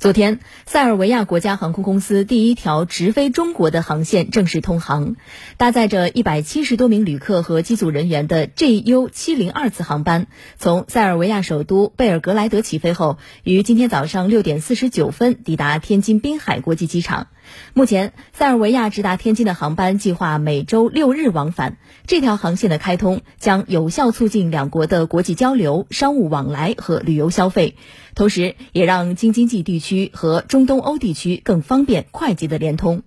昨天，塞尔维亚国家航空公司第一条直飞中国的航线正式通航。搭载着一百七十多名旅客和机组人员的 JU 七零二次航班，从塞尔维亚首都贝尔格莱德起飞后，于今天早上六点四十九分抵达天津滨海国际机场。目前，塞尔维亚直达天津的航班计划每周六日往返。这条航线的开通将有效促进两国的国际交流、商务往来和旅游消费，同时也让京津冀地区区和中东欧地区更方便快捷的联通。